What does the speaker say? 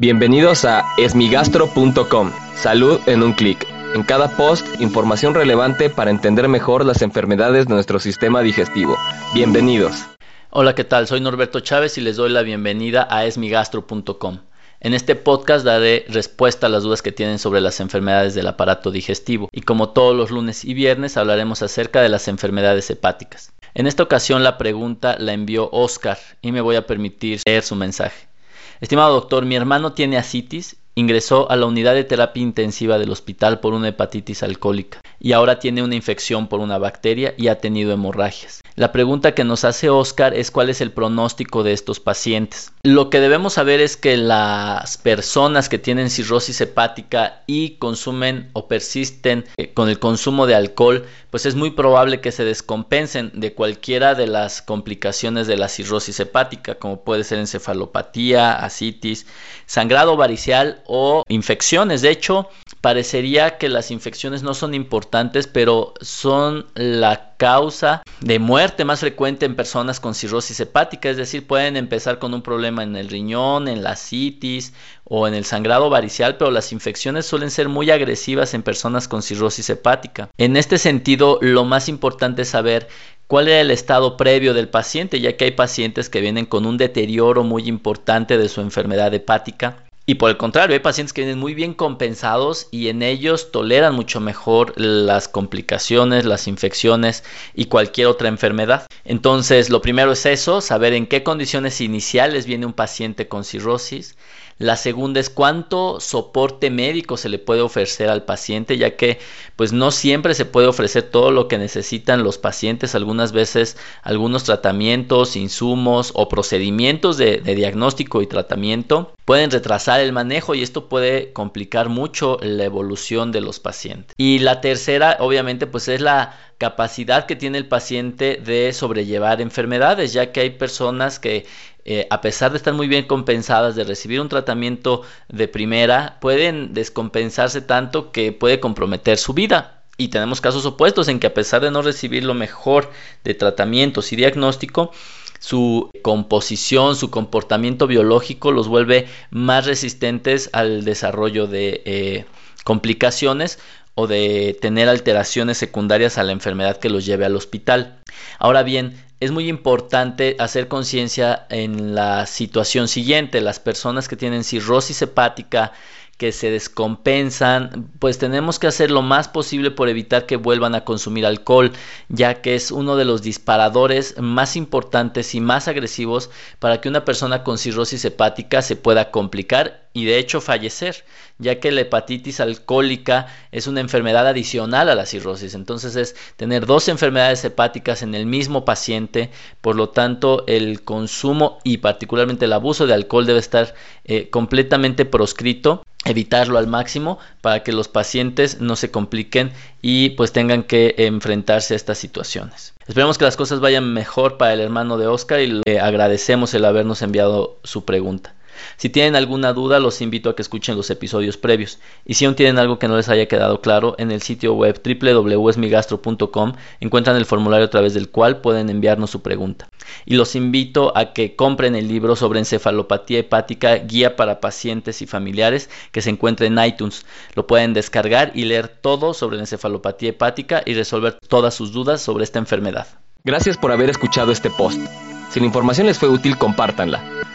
Bienvenidos a esmigastro.com. Salud en un clic. En cada post, información relevante para entender mejor las enfermedades de nuestro sistema digestivo. Bienvenidos. Hola, ¿qué tal? Soy Norberto Chávez y les doy la bienvenida a esmigastro.com. En este podcast daré respuesta a las dudas que tienen sobre las enfermedades del aparato digestivo y como todos los lunes y viernes hablaremos acerca de las enfermedades hepáticas. En esta ocasión la pregunta la envió Oscar y me voy a permitir leer su mensaje. Estimado doctor, mi hermano tiene asitis, ingresó a la unidad de terapia intensiva del hospital por una hepatitis alcohólica y ahora tiene una infección por una bacteria y ha tenido hemorragias. La pregunta que nos hace Oscar es cuál es el pronóstico de estos pacientes. Lo que debemos saber es que las personas que tienen cirrosis hepática y consumen o persisten eh, con el consumo de alcohol, pues es muy probable que se descompensen de cualquiera de las complicaciones de la cirrosis hepática, como puede ser encefalopatía, asitis, sangrado varicial o infecciones. De hecho, parecería que las infecciones no son importantes, pero son la causa de muerte más frecuente en personas con cirrosis hepática, es decir, pueden empezar con un problema en el riñón, en la citis o en el sangrado varicial, pero las infecciones suelen ser muy agresivas en personas con cirrosis hepática. En este sentido, lo más importante es saber cuál era el estado previo del paciente, ya que hay pacientes que vienen con un deterioro muy importante de su enfermedad hepática y por el contrario, hay pacientes que vienen muy bien compensados y en ellos toleran mucho mejor las complicaciones, las infecciones y cualquier otra enfermedad. Entonces, lo primero es eso, saber en qué condiciones iniciales viene un paciente con cirrosis. La segunda es cuánto soporte médico se le puede ofrecer al paciente, ya que pues no siempre se puede ofrecer todo lo que necesitan los pacientes, algunas veces algunos tratamientos, insumos o procedimientos de, de diagnóstico y tratamiento pueden retrasar el manejo y esto puede complicar mucho la evolución de los pacientes. Y la tercera, obviamente, pues es la capacidad que tiene el paciente de sobrellevar enfermedades, ya que hay personas que eh, a pesar de estar muy bien compensadas, de recibir un tratamiento de primera, pueden descompensarse tanto que puede comprometer su vida. Y tenemos casos opuestos en que a pesar de no recibir lo mejor de tratamientos y diagnóstico, su composición, su comportamiento biológico los vuelve más resistentes al desarrollo de eh, complicaciones o de tener alteraciones secundarias a la enfermedad que los lleve al hospital. Ahora bien, es muy importante hacer conciencia en la situación siguiente. Las personas que tienen cirrosis hepática, que se descompensan, pues tenemos que hacer lo más posible por evitar que vuelvan a consumir alcohol, ya que es uno de los disparadores más importantes y más agresivos para que una persona con cirrosis hepática se pueda complicar y de hecho fallecer, ya que la hepatitis alcohólica es una enfermedad adicional a la cirrosis, entonces es tener dos enfermedades hepáticas en el mismo paciente, por lo tanto el consumo y particularmente el abuso de alcohol debe estar eh, completamente proscrito evitarlo al máximo para que los pacientes no se compliquen y pues tengan que enfrentarse a estas situaciones. Esperemos que las cosas vayan mejor para el hermano de Oscar y le agradecemos el habernos enviado su pregunta. Si tienen alguna duda, los invito a que escuchen los episodios previos. Y si aún tienen algo que no les haya quedado claro, en el sitio web www.esmigastro.com encuentran el formulario a través del cual pueden enviarnos su pregunta. Y los invito a que compren el libro sobre encefalopatía hepática, guía para pacientes y familiares, que se encuentra en iTunes. Lo pueden descargar y leer todo sobre la encefalopatía hepática y resolver todas sus dudas sobre esta enfermedad. Gracias por haber escuchado este post. Si la información les fue útil, compártanla.